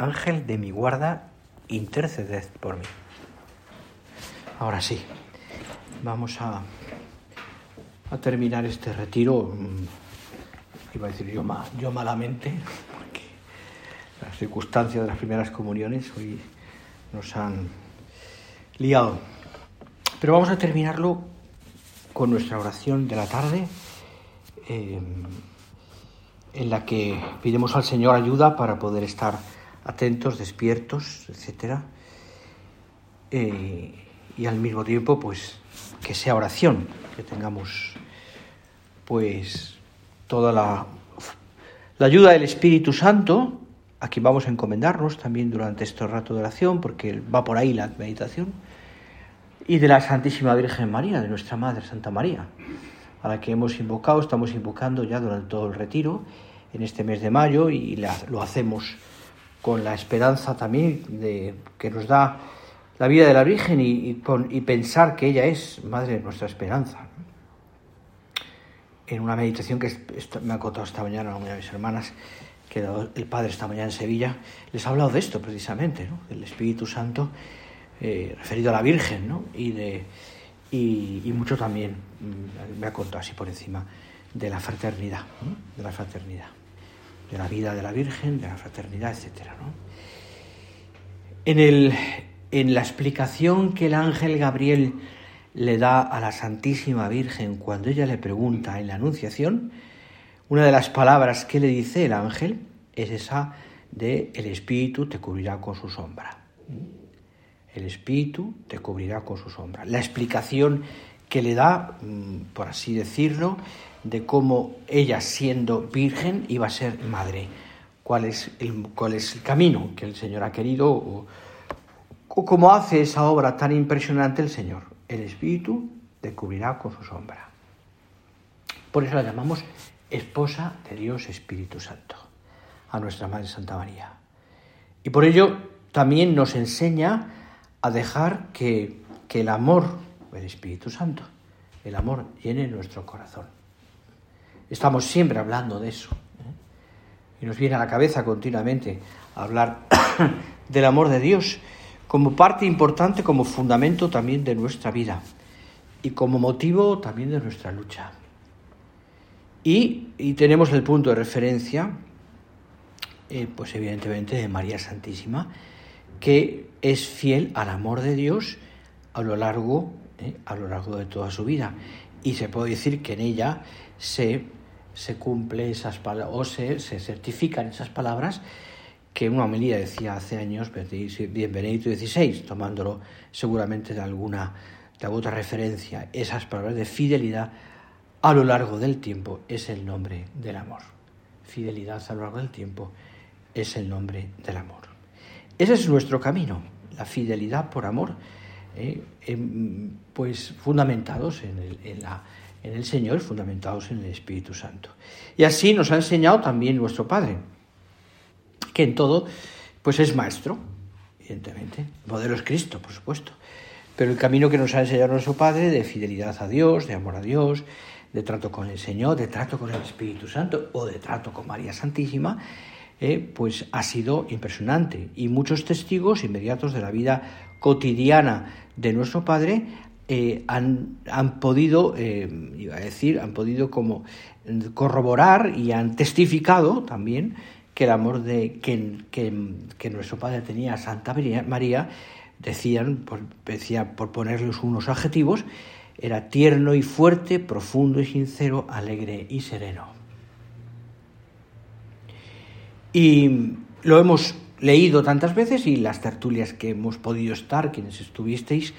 Ángel de mi guarda, interceded por mí. Ahora sí, vamos a, terminar este retiro. mm, Iba a decir yo, ma- yo malamente, porque las circunstancias de las primeras comuniones hoy nos han liado. Pero vamos a terminarlo con nuestra oración de la tarde, eh, en la que pidemos al Señor ayuda para poder estar atentos, despiertos, etcétera, Eh, y al mismo tiempo, pues, que sea oración, que tengamos, pues, toda la, la ayuda del Espíritu Santo, a quien vamos a encomendarnos también durante este rato de oración, porque va por ahí la meditación, y de la Santísima Virgen María, de nuestra Madre Santa María, a la que hemos invocado, estamos invocando ya durante todo el retiro, en este mes de mayo, y la- lo hacemos con la esperanza también de que nos da la vida de la Virgen y, con- y pensar que ella es Madre de nuestra esperanza. En una meditación que me ha contado esta mañana una de mis hermanas, que el Padre esta mañana en Sevilla, les ha hablado de esto precisamente, ¿no? del Espíritu Santo eh, referido a la Virgen, y, mucho también, mm, me ha contado así por encima, de la fraternidad, de la fraternidad, de la vida de la Virgen, de la fraternidad, etcétera, ¿no? En, el, en la explicación que el ángel Gabriel le da a la Santísima Virgen cuando ella le pregunta en la Anunciación, una de las palabras que le dice el ángel es esa de el Espíritu te cubrirá con su sombra. El Espíritu te cubrirá con su sombra. La explicación que le da, mm, por así decirlo, de cómo ella siendo virgen iba a ser madre. ¿Cuál es el, camino que el Señor ha querido o, o cómo hace esa obra tan impresionante el Señor. El Espíritu te cubrirá con su sombra. Por eso la llamamos esposa de Dios Espíritu Santo, a nuestra Madre Santa María. Y por ello también nos enseña a dejar que, que el amor, el Espíritu Santo, el amor llene nuestro corazón. Estamos siempre hablando de eso. ¿eh? Y nos viene a la cabeza continuamente hablar del amor de Dios como parte importante, como fundamento también de nuestra vida y como motivo también de nuestra lucha. Y, y tenemos el punto de referencia, eh, pues evidentemente de María Santísima, que es fiel al amor de Dios a lo largo, eh, a lo largo de toda su vida. Y se puede decir que en ella se, se cumple esas palabras, o se, se certifican esas palabras que una homilía decía hace años Benedicto XVI, tomándolo seguramente de alguna, de alguna otra referencia, esas palabras de fidelidad a lo largo del tiempo es el nombre del amor. Fidelidad a lo largo del tiempo es el nombre del amor. Ese es nuestro camino, la fidelidad por amor, eh, pues fundamentados en, la, en el Señor, fundamentados en el Espíritu Santo. Y así nos ha enseñado también nuestro Padre, que en todo pues es maestro, evidentemente. El modelo es Cristo, por supuesto. Pero el camino que nos ha enseñado nuestro Padre de fidelidad a Dios, de amor a Dios, de trato con el Señor, de trato con el Espíritu Santo o de trato con María Santísima, eh, pues ha sido impresionante. Y muchos testigos inmediatos de la vida cotidiana de nuestro Padre eh, han, han, podido, eh, iba a decir, han podido como corroborar y han testificado también que el amor de, que, que, nuestro Padre tenía a Santa María, decían, por, decía, por ponerles unos adjetivos, era tierno y fuerte, profundo y sincero, alegre y sereno. Y lo hemos leído tantas veces y las tertulias que hemos podido estar, quienes estuvisteis,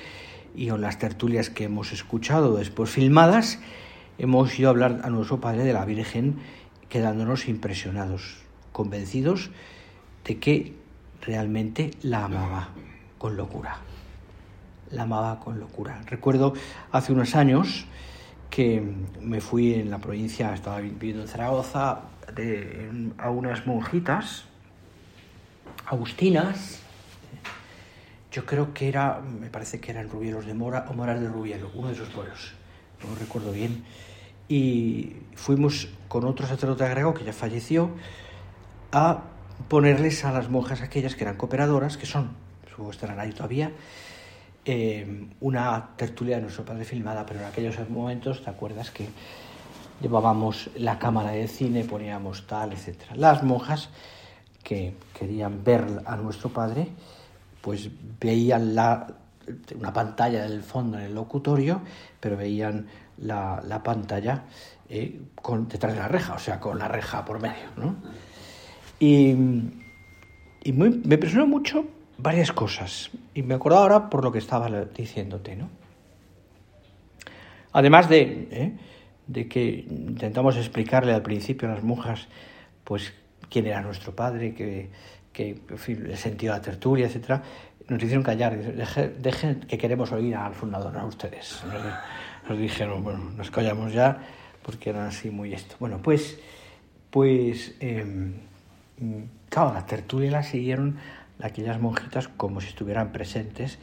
y en las tertulias que hemos escuchado después filmadas, hemos ido a hablar a nuestro Padre de la Virgen quedándonos impresionados, convencidos de que realmente la amaba con locura. La amaba con locura. Recuerdo hace unos años que me fui en la provincia, estaba viviendo en Zaragoza, a unas monjitas agustinas, yo creo que era, me parece que eran Rubielos de Mora o Moras de Rubielo, uno de esos pueblos, no recuerdo bien. Y fuimos con otro sacerdote agrego que ya falleció a ponerles a las monjas aquellas que eran cooperadoras, que son, supongo que estarán ahí todavía, eh, una tertulia de nuestro padre filmada, pero en aquellos momentos, ¿te acuerdas que llevábamos la cámara de cine, poníamos tal, etcétera? Las monjas que querían ver a nuestro padre, pues veían la, una pantalla del fondo en el locutorio, pero veían la, la pantalla eh, con, detrás de la reja, o sea, con la reja por medio. ¿no? Y, y me impresionó mucho varias cosas. Y me acuerdo ahora por lo que estaba diciéndote. ¿no? Además de, ¿eh? de que intentamos explicarle al principio a las monjas pues quién era nuestro padre, que, que el sentido de la tertulia, etcétera, nos hicieron callar. Dejen, que queremos oír al fundador, a ustedes. Nos, dijeron, bueno, nos callamos ya porque eran así muy esto. Bueno, pues, pues, eh, claro, la tertulia la siguieron aquellas monjitas como si estuvieran presentes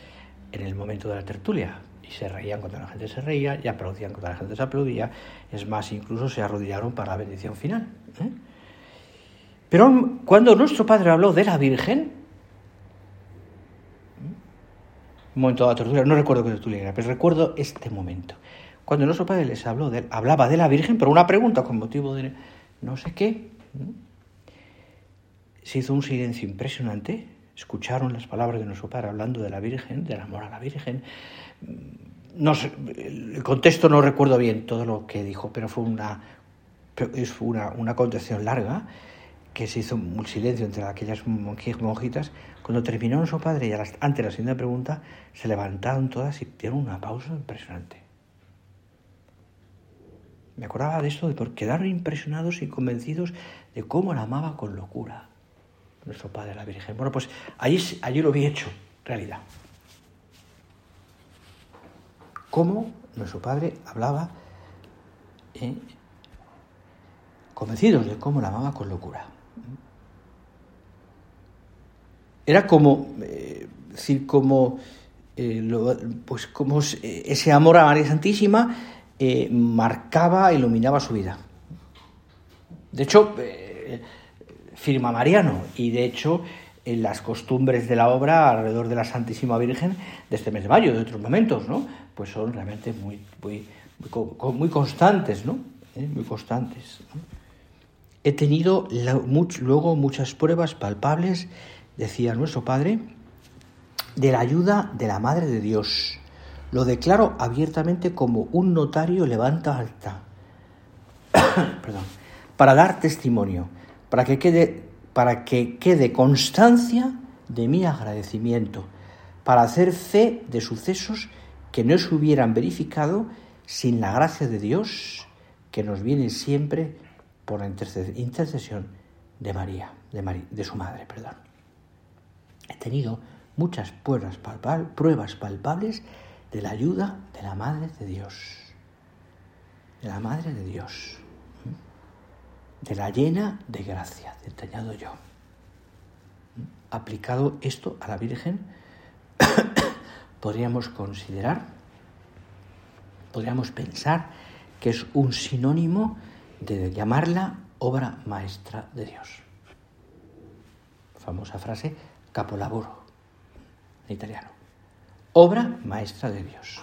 en el momento de la tertulia. Y se reían cuando la gente se reía y aplaudían cuando la gente se aplaudía. Es más, incluso se arrodillaron para la bendición final. ¿eh? Pero cuando nuestro padre habló de la Virgen, un momento de tortura, no recuerdo qué tortura era, pero recuerdo este momento. Cuando nuestro padre les habló hablaba de la Virgen por una pregunta con motivo de no sé qué, se hizo un silencio impresionante. Escucharon las palabras de nuestro padre hablando de la Virgen, del amor a la Virgen. No el contexto no recuerdo bien todo lo que dijo, pero fue una, fue una, una contención larga que se hizo un silencio entre aquellas monjitas. Cuando terminó su padre y ante la siguiente pregunta, se levantaron todas y dieron una pausa impresionante. Me acordaba de esto de por quedaron impresionados y convencidos de cómo la amaba con locura nuestro Padre, la Virgen. Bueno, pues allí, allí lo vi hecho, realidad. Cómo nuestro Padre hablaba, eh, convencidos de cómo la amaba con locura. Era como, eh, decir, como, eh, pues como ese amor a María Santísima eh, marcaba, iluminaba su vida. De hecho, firma Mariano, y de hecho, en las costumbres de la obra alrededor de la Santísima Virgen de este mes de mayo, de otros momentos, ¿no? Pues son realmente muy, muy, muy, constantes, ¿no? Muy constantes. He tenido luego muchas pruebas palpables decía nuestro Padre, de la ayuda de la Madre de Dios. Lo declaro abiertamente como un notario levanta alta. Perdón, para dar testimonio, para que quede para que quede constancia de mi agradecimiento, para hacer fe de sucesos que no se hubieran verificado sin la gracia de Dios que nos viene siempre por la intercesión de María, de, su madre, perdón he tenido muchas pruebas, pruebas palpables de la ayuda de la Madre de Dios. De la Madre de Dios. De la llena de gracia, detallado yo. Aplicado esto a la Virgen, podríamos considerar, podríamos pensar que es un sinónimo de llamarla obra maestra de Dios. Famosa frase, capolavoro, en italiano. Obra maestra de Dios.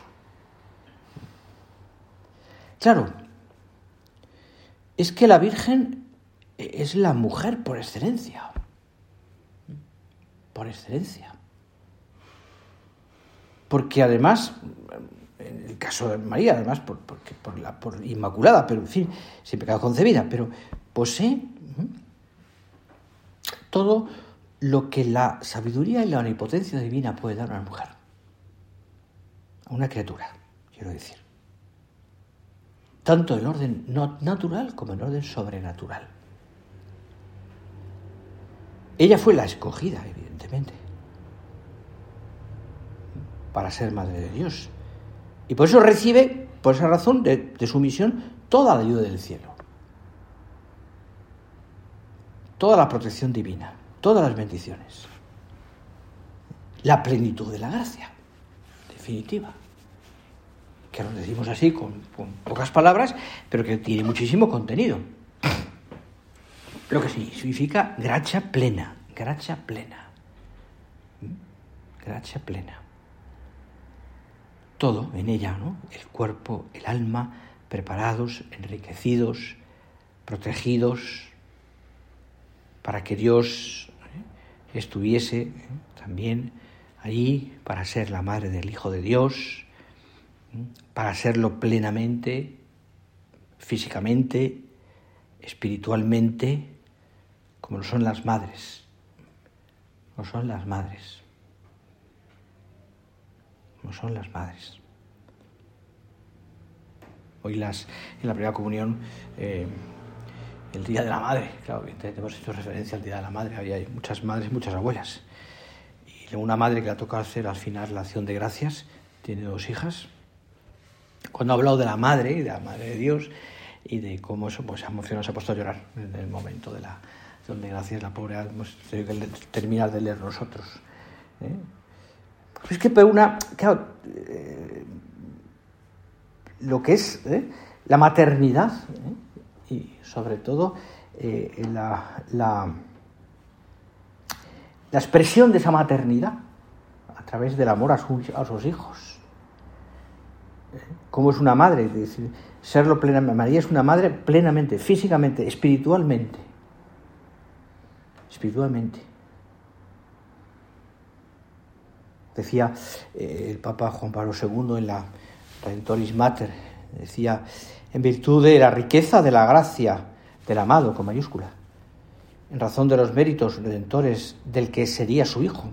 Claro, es que la Virgen es la mujer por excelencia. Por excelencia. Porque además, en el caso de María, además, por, por, la, por inmaculada, pero en fin, sin pecado concebida, pero posee todo lo que la sabiduría y la omnipotencia divina puede dar a una mujer, a una criatura, quiero decir. Tanto en orden natural como en orden sobrenatural. Ella fue la escogida, evidentemente, para ser madre de Dios. Y por eso recibe, por esa razón de, de su misión, toda la ayuda del cielo. Toda la protección divina todas las bendiciones. La plenitud de la gracia, definitiva. Que lo decimos así con, pocas palabras, pero que tiene muchísimo contenido. Lo que significa gracia plena, gracia plena. ¿Mm? Gracia plena. Todo en ella, ¿no? El cuerpo, el alma, preparados, enriquecidos, protegidos, para que Dios estuviese ¿eh? también allí para ser la madre del Hijo de Dios, ¿eh? para serlo plenamente, físicamente, espiritualmente, como lo son las madres, como son las madres, son las madres. Hoy las, en la primera comunión eh, el Día de la Madre, claro, hemos hecho referencia al Día de la Madre, hay muchas madres, muchas abuelas. Y una madre que le ha tocado hacer al final la acción de gracias, tiene dos hijas. Cuando ha hablado de la madre y de la madre de Dios y de cómo eso pues, se ha emocionado, se ha puesto a llorar en el momento de la acción de gracias, la pobre hemos tenido que terminar de leer nosotros. ¿eh? Es que una, claro, eh, lo que es ¿eh? la maternidad, y sobre todo eh, la, la, expresión de esa maternidad a través del amor a, sus hijos. ¿Eh? ¿Cómo es una madre? decir, serlo plenamente. María es una madre plenamente, físicamente, espiritualmente. Espiritualmente. Decía eh, el Papa Juan Pablo II en la Redentoris Mater, decía, en virtud de la riqueza de la gracia del amado con mayúscula, en razón de los méritos redentores del que sería su hijo.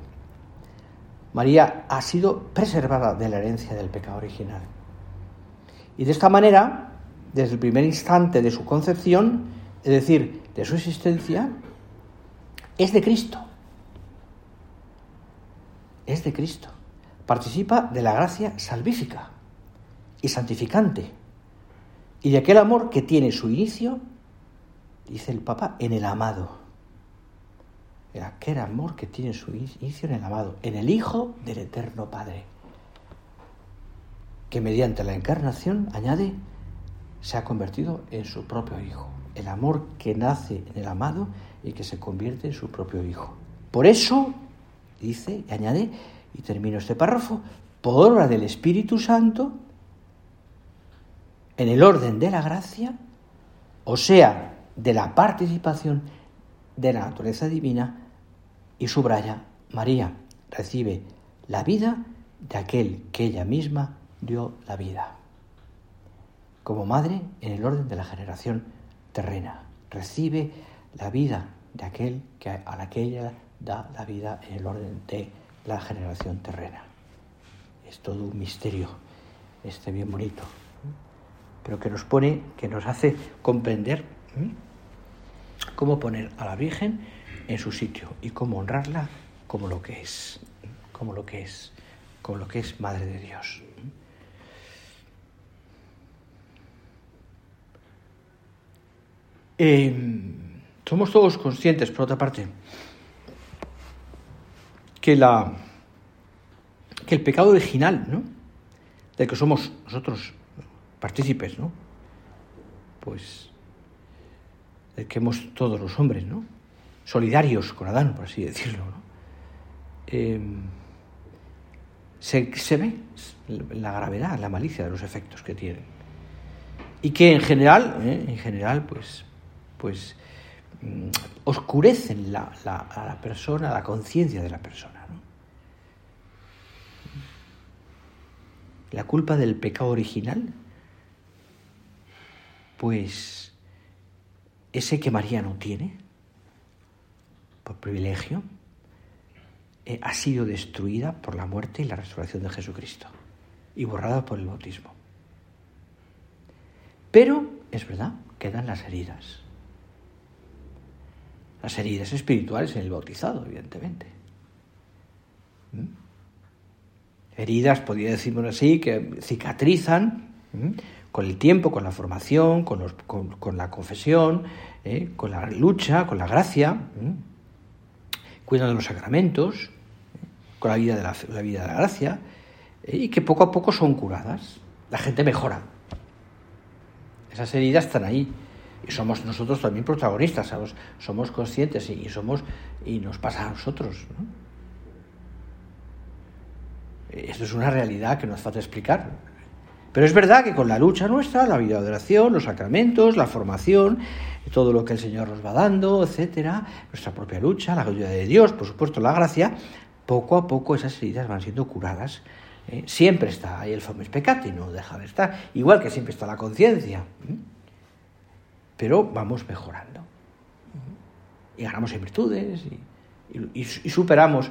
María ha sido preservada de la herencia del pecado original. Y de esta manera, desde el primer instante de su concepción, es decir, de su existencia, es de Cristo. Es de Cristo. Participa de la gracia salvífica y santificante y de aquel amor que tiene su inicio, dice el Papa, en el amado. De aquel amor que tiene su inicio en el amado, en el Hijo del Eterno Padre, que mediante la encarnación, añade, se ha convertido en su propio Hijo. El amor que nace en el amado y que se convierte en su propio Hijo. Por eso, dice, y añade, y termino este párrafo, por obra del Espíritu Santo, en el orden de la gracia, o sea, de la participación de la naturaleza divina, y subraya, María recibe la vida de aquel que ella misma dio la vida. Como madre, en el orden de la generación terrena, recibe la vida de aquel que, a la que ella da la vida en el orden de la generación terrena. Es todo un misterio, este bien bonito pero que nos pone, que nos hace comprender cómo poner a la Virgen en su sitio y cómo honrarla como lo que es, como lo que es, como lo que es Madre de Dios. Em, somos todos conscientes, por otra parte, que la que el pecado original, ¿no? del que somos nosotros partícipes, ¿no? Pues de que hemos todos los hombres, ¿no? Solidarios con Adán, por así decirlo. Em, se, se, ve la gravedad, la malicia de los efectos que tienen. Y que en general, ¿eh? en general, pues, pues oscurecen la, a la persona, la conciencia de la persona. La culpa del pecado original, pues ese que María no tiene, por privilegio, eh, ha sido destruida por la muerte y la resurrección de Jesucristo y borrada por el bautismo. Pero, es verdad, quedan las heridas. Las heridas espirituales en el bautizado, evidentemente. ¿Mm? Heridas, podría decirlo así, que cicatrizan con el tiempo, con la formación, con, la confesión, ¿eh? con la lucha, con la gracia, cuidando de los sacramentos, con la vida de la, vida de la gracia, ¿eh? y que poco a poco son curadas. La gente mejora. Esas heridas están ahí. Y somos nosotros también protagonistas, somos conscientes y, somos y nos pasa a nosotros. Esto es una realidad que nos falta explicar. Pero es verdad que con la lucha nuestra, la vida de oración, los sacramentos, la formación, todo lo que el Señor nos va dando, etcétera, nuestra propia lucha, la ayuda de Dios, por supuesto la gracia, poco a poco esas heridas van siendo curadas. ¿eh? Siempre está ahí el famoso pecado y no deja de estar, igual que siempre está la conciencia. ¿eh? Pero vamos mejorando. Y ganamos en virtudes y, superamos,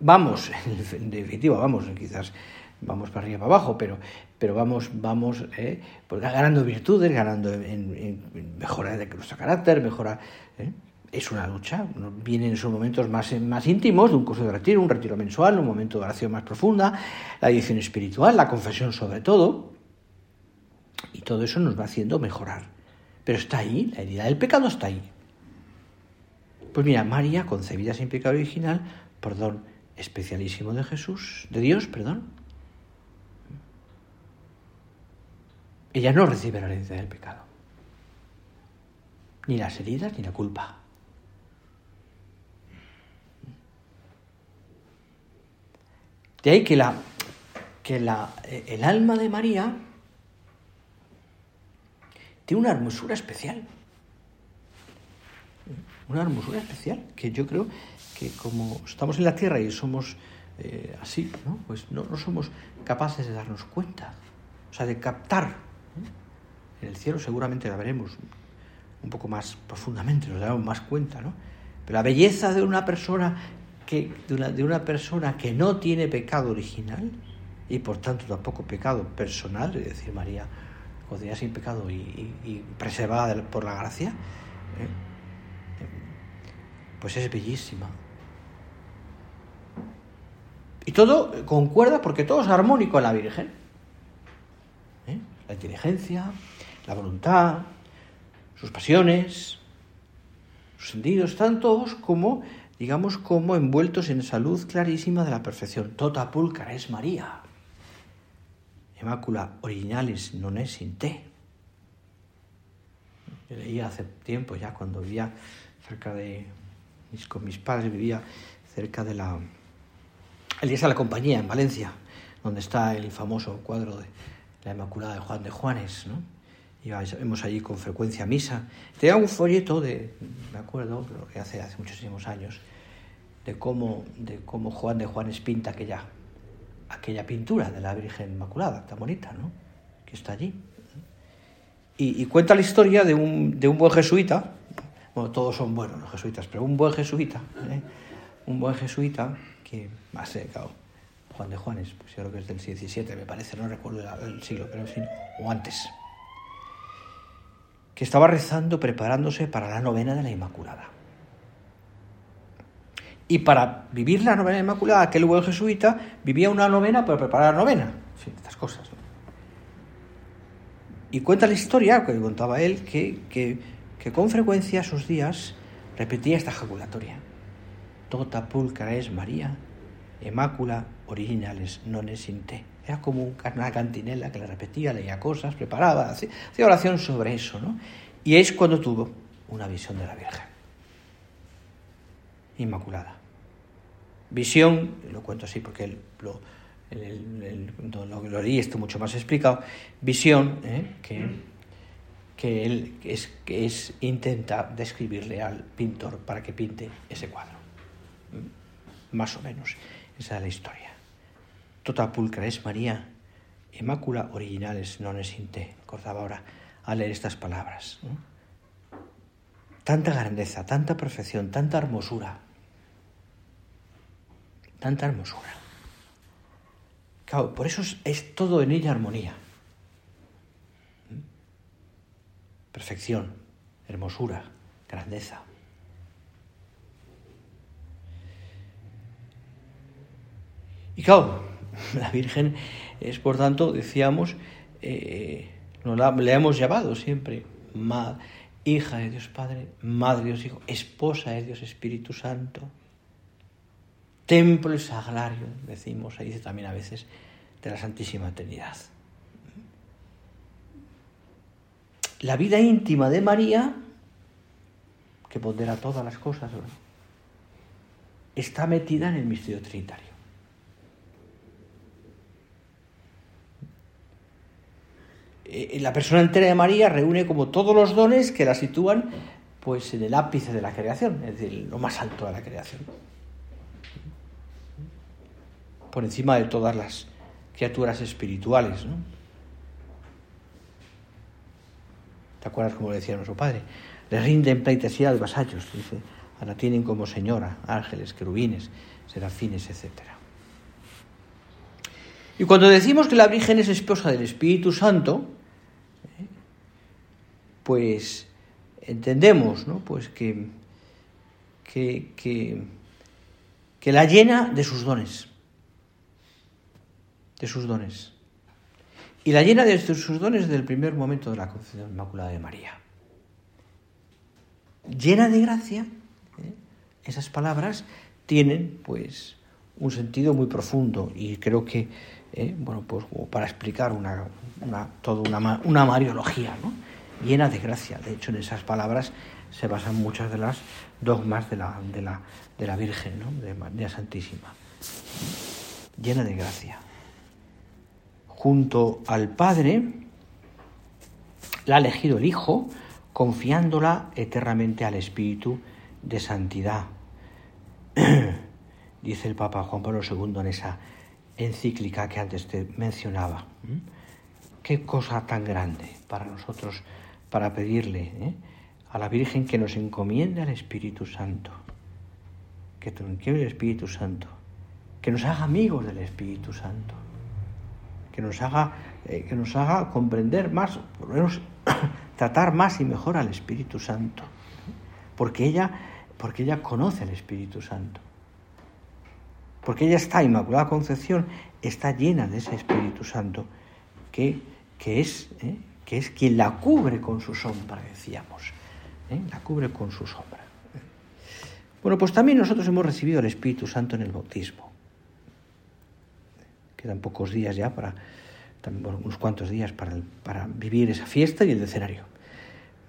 vamos, en definitiva, vamos, quizás vamos para arriba para abajo, pero, pero vamos, vamos eh, pues ganando virtudes, ganando en, mejora de nuestro carácter, mejora. Eh, es una lucha, vienen esos momentos más, más íntimos de un curso de retiro, un retiro mensual, un momento de oración más profunda, la edición espiritual, la confesión sobre todo, y todo eso nos va haciendo mejorar. Pero está ahí, la herida del pecado está ahí. Pues mira, María, concebida sin pecado original, perdón, especialísimo de Jesús, de Dios, perdón, ella no recibe la herencia del pecado. Ni las heridas ni la culpa. De ahí que, la, que la, el alma de María tiene una hermosura especial. Una hermosura especial que yo creo que como estamos en la tierra y somos eh, así, ¿no? pues no, no somos capaces de darnos cuenta, o sea, de captar en el cielo seguramente la veremos un poco más profundamente, nos daremos más cuenta, ¿no? Pero la belleza de una persona que, de una, de una persona que no tiene pecado original y por tanto tampoco pecado personal, es decir, María jodía sin pecado y, preservada por la gracia, ¿eh? pues es bellísima. Y todo concuerda porque todo es armónico en la Virgen. ¿eh? La inteligencia, la voluntad, sus pasiones, sus sentidos, están todos como, digamos, como envueltos en esa luz clarísima de la perfección. Tota pulcara es María. Emácula originales non es in te. Yo leía hace tiempo ya cuando vivía cerca de con mis padres vivía cerca de la el día de la compañía en Valencia donde está el famoso cuadro de la Inmaculada de Juan de Juanes ¿no? íbamos allí con frecuencia misa. Tenía un folleto de, me acuerdo, lo que hace, hace muchísimos años, de cómo, de cómo Juan de Juanes pinta aquella, aquella pintura de la Virgen Inmaculada, tan bonita, ¿no? Que está allí. Y, cuenta la historia de un, de un buen jesuita, bueno, todos son buenos los jesuitas, pero un buen jesuita, ¿eh? un buen jesuita que, más claro, Juan de Juanes, pues yo creo que es del 17, me parece, no recuerdo el siglo, pero o antes que estaba rezando, preparándose para la novena de la Inmaculada. Y para vivir la novena Inmaculada, aquel buen jesuita vivía una novena para preparar la novena. Sí, estas cosas. Y cuenta la historia, que contaba él, que, que, con frecuencia esos días repetía esta ejaculatoria. Tota pulcara es María, Emácula originales non es in te. Era como una cantinela que le repetía, leía cosas, preparaba, hacía, oración sobre eso, ¿no? Y es cuando tuvo una visión de la Virgen. Inmaculada. Visión, lo cuento así porque lo, lo, lo, leí esto mucho más explicado, visión ¿eh? que, que él es, que es, intenta describirle al pintor para que pinte ese cuadro. ¿Mm? Más o menos, esa es la historia. Tota pulcra es María, Inmácula originales non es in te. Acordaba ahora a leer estas palabras. Tanta grandeza, tanta perfección, tanta hermosura. Tanta hermosura. Claro, por eso es, todo en ella armonía. perfección, hermosura, grandeza. Y claro, la Virgen es, por tanto, decíamos, eh, le hemos llamado siempre hija de Dios Padre, madre de Dios Hijo, esposa de Dios Espíritu Santo, templo y sagrario, decimos, ahí dice también a veces, de la Santísima Trinidad. la vida íntima de María, que pondera todas las cosas, está metida en el misterio trinitario. Eh, la persona entera de María reúne como todos los dones que la sitúan pues en el ápice de la creación, es decir, lo más alto de la creación. Por encima de todas las criaturas espirituales, ¿no? ¿Te acuerdas como decía nuestro padre? Le rinden pleitesía de vasallos, dice, la tienen como señora, ángeles, querubines, serafines, etc. Y cuando decimos que la Virgen es esposa del Espíritu Santo, ¿eh? pues entendemos ¿no? pues que, que, que, que la llena de sus dones, de sus dones y la llena de sus dones desde el primer momento de la concepción inmaculada de María. Llena de gracia, ¿eh? esas palabras tienen pues un sentido muy profundo y creo que, ¿eh? bueno, pues para explicar una, una toda una, una mariología, llena de gracia. De hecho, en esas palabras se basan muchas de las dogmas de la, de la, de la Virgen, ¿no? de María Santísima. Llena de gracia junto al Padre, la ha elegido el Hijo, confiándola eternamente al Espíritu de santidad. Dice el Papa Juan Pablo II en esa encíclica que antes te mencionaba. Qué cosa tan grande para nosotros, para pedirle ¿eh? a la Virgen que nos encomiende al Espíritu Santo, que nos el Espíritu Santo, que nos haga amigos del Espíritu Santo que nos haga, eh, que nos haga comprender más, por lo menos tratar más y mejor al Espíritu Santo. Porque ella, porque ella conoce al Espíritu Santo. Porque ella está, Inmaculada Concepción, está llena de ese Espíritu Santo que, que, es, eh, que es quien la cubre con su sombra, decíamos. ¿eh? La cubre con su sombra. Bueno, pues también nosotros hemos recibido el Espíritu Santo en el bautismo quedan pocos días ya para, unos cuantos días para, para vivir esa fiesta y el escenario.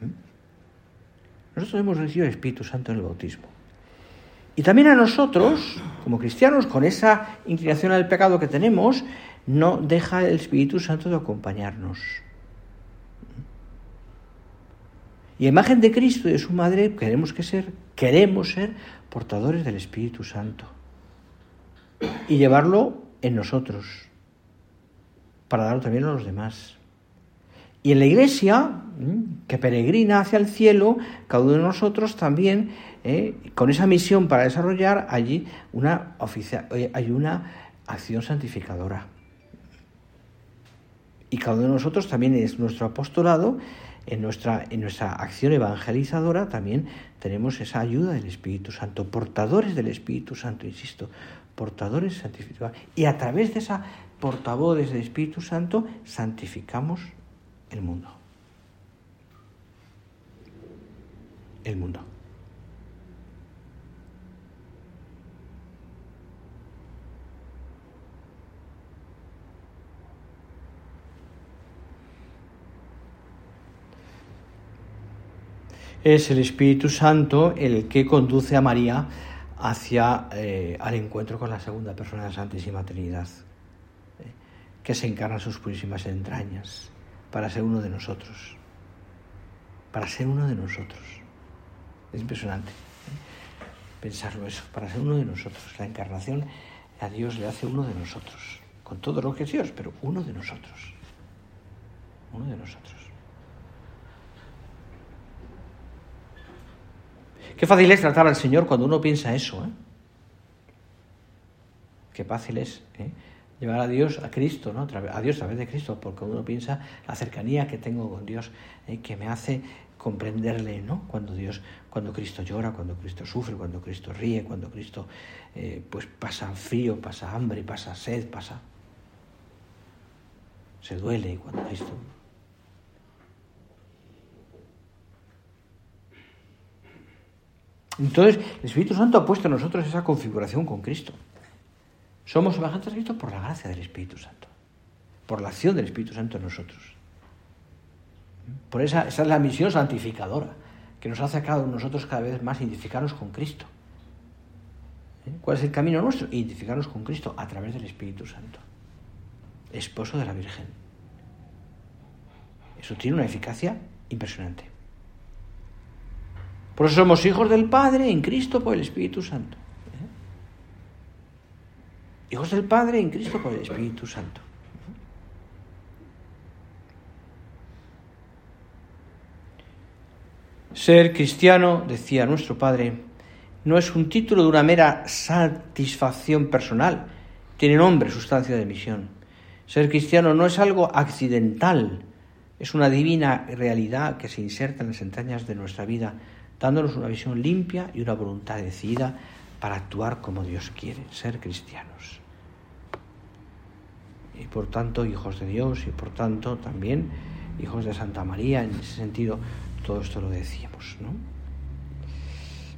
¿Mm? Nosotros hemos recibido el Espíritu Santo en el bautismo. Y también a nosotros, como cristianos, con esa inclinación al pecado que tenemos, no deja el Espíritu Santo de acompañarnos. Y a imagen de Cristo y de su Madre queremos que ser, queremos ser portadores del Espíritu Santo y llevarlo en nosotros, para darlo también a los demás. Y en la iglesia, que peregrina hacia el cielo, cada uno de nosotros también, eh, con esa misión para desarrollar allí una, eh, hay una acción santificadora. Y cada uno de nosotros también es nuestro apostolado, en nuestra, en nuestra acción evangelizadora también tenemos esa ayuda del Espíritu Santo, portadores del Espíritu Santo, insisto, portadores santificados. Y a través de esa portavoces del Espíritu Santo santificamos el mundo. El mundo. Es el Espíritu Santo el que conduce a María hacia eh, al encuentro con la segunda persona de la Santísima Trinidad, eh, que se encarna sus purísimas entrañas para ser uno de nosotros. para ser uno de nosotros. Es impresionante ¿eh? pensarlo eso, para ser uno de nosotros. La encarnación a Dios le hace uno de nosotros, con todo lo que es Dios, pero uno de nosotros. Uno de nosotros. Qué fácil es tratar al Señor cuando uno piensa eso, ¿eh? Qué fácil es ¿eh? llevar a Dios, a Cristo, ¿no? A Dios a través de Cristo, porque uno piensa la cercanía que tengo con Dios, ¿eh? que me hace comprenderle, ¿no? Cuando Dios, cuando Cristo llora, cuando Cristo sufre, cuando Cristo ríe, cuando Cristo eh, pues pasa frío, pasa hambre, pasa sed, pasa se duele cuando Cristo Entonces, el Espíritu Santo ha puesto en nosotros esa configuración con Cristo. Somos semejantes a Cristo por la gracia del Espíritu Santo, por la acción del Espíritu Santo en nosotros. Por esa, esa es la misión santificadora, que nos hace a cada nosotros cada vez más identificarnos con Cristo. ¿Eh? ¿Cuál es el camino nuestro? Identificarnos con Cristo a través del Espíritu Santo, esposo de la Virgen. Eso tiene una eficacia impresionante. Por eso somos hijos del Padre en Cristo por el Espíritu Santo. ¿eh? Hijos del Padre en Cristo por el Espíritu Santo. Ser cristiano, decía nuestro Padre, no es un título de una mera satisfacción personal, tiene nombre, sustancia de misión. Ser cristiano no es algo accidental, es una divina realidad que se inserta en las entrañas de nuestra vida dándonos una visión limpia y una voluntad decidida para actuar como Dios quiere, ser cristianos. Y por tanto, hijos de Dios y por tanto también hijos de Santa María, en ese sentido, todo esto lo decíamos. ¿no?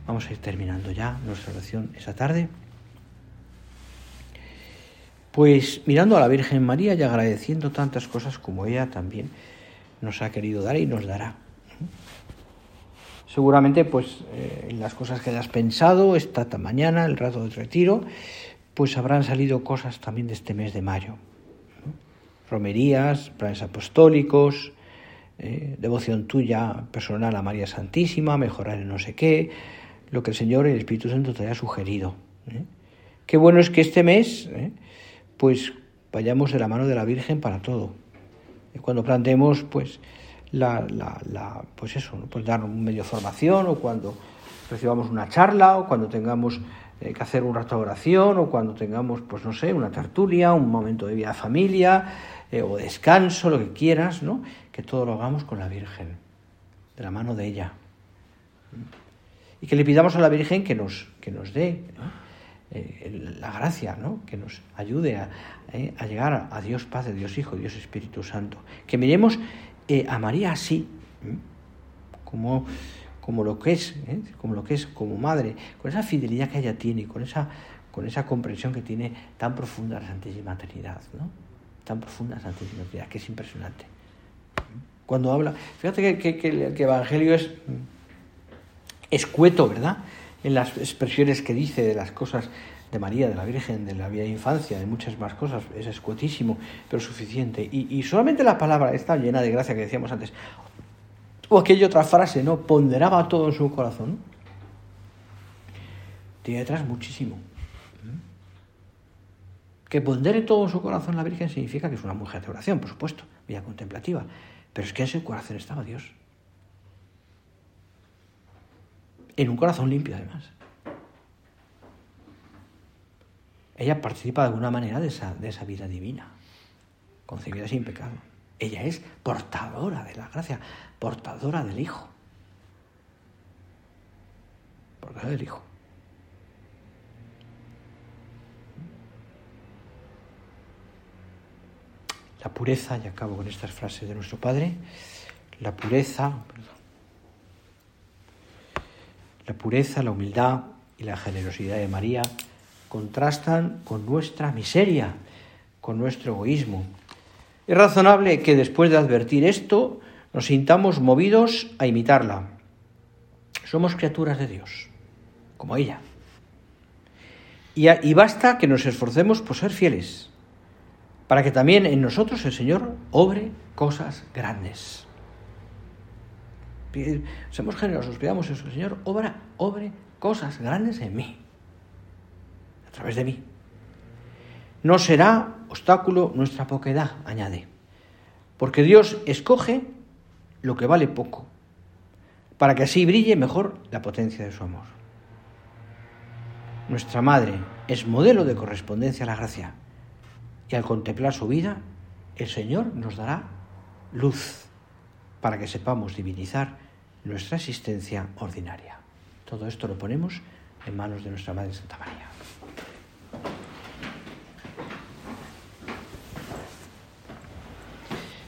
Vamos a ir terminando ya nuestra oración esa tarde. Pues mirando a la Virgen María y agradeciendo tantas cosas como ella también nos ha querido dar y nos dará seguramente pues eh, en las cosas que hayas pensado esta mañana, el rato de retiro, pues habrán salido cosas también de este mes de mayo. Romerías, planes apostólicos, eh, devoción tuya personal a María Santísima, mejorar en no sé qué, lo que el Señor el Espíritu Santo te haya sugerido. ¿eh? Qué bueno es que este mes, pues vayamos de la mano de la Virgen para todo. Y cuando planteemos, pues, la, la, la, pues eso, pues dar un medio de formación o cuando recibamos una charla o cuando tengamos eh, que hacer un rato de oración o cuando tengamos, pues no sé, una tertulia, un momento de vida familia eh, o descanso, lo que quieras, ¿no? Que todo lo hagamos con la Virgen, de la mano de ella. Y que le pidamos a la Virgen que nos, que nos dé eh, la gracia, ¿no? Que nos ayude a llegar a Dios Padre, Dios Hijo, Dios Espíritu Santo. Que miremos eh, a así, como, como lo que es, ¿eh? como lo que es como madre, con esa fidelidad que ella tiene, con esa, con esa comprensión que tiene tan profunda la Santísima Trinidad, ¿no? Tan profunda la Santísima Trinidad, que es impresionante. Cuando habla, fíjate que, que el Evangelio es escueto, ¿verdad? En las expresiones que dice de las cosas de María, de la Virgen, de la vida de infancia, de muchas más cosas, es escuetísimo, pero suficiente. Y, solamente la palabra está llena de gracia que decíamos antes, o aquella otra frase, ¿no? Ponderaba todo en su corazón. Tiene detrás muchísimo. Que pondere todo en su corazón la Virgen significa que es una mujer de oración, por supuesto, vida contemplativa. Pero es que en su corazón estaba Dios. En un corazón limpio, además. Ella participa de alguna manera de esa, de esa vida divina, concebida sin pecado. Ella es portadora de la gracia, portadora del Hijo. Portadora del Hijo. La pureza, y acabo con estas frases de nuestro Padre, la pureza, la pureza, la humildad y la generosidad de María contrastan con nuestra miseria, con nuestro egoísmo. Es razonable que después de advertir esto nos sintamos movidos a imitarla. Somos criaturas de Dios, como ella. Y, basta que nos esforcemos por ser fieles, para que también en nosotros el Señor obre cosas grandes. Seamos generosos, pidamos eso. Señor, obra, obre cosas grandes en mí, través de mí. No será obstáculo nuestra poquedad, añade, porque Dios escoge lo que vale poco, para que así brille mejor la potencia de su amor. Nuestra Madre es modelo de correspondencia a la gracia, y al contemplar su vida, el Señor nos dará luz para que sepamos divinizar nuestra existencia ordinaria. Todo esto lo ponemos en manos de nuestra Madre Santa María.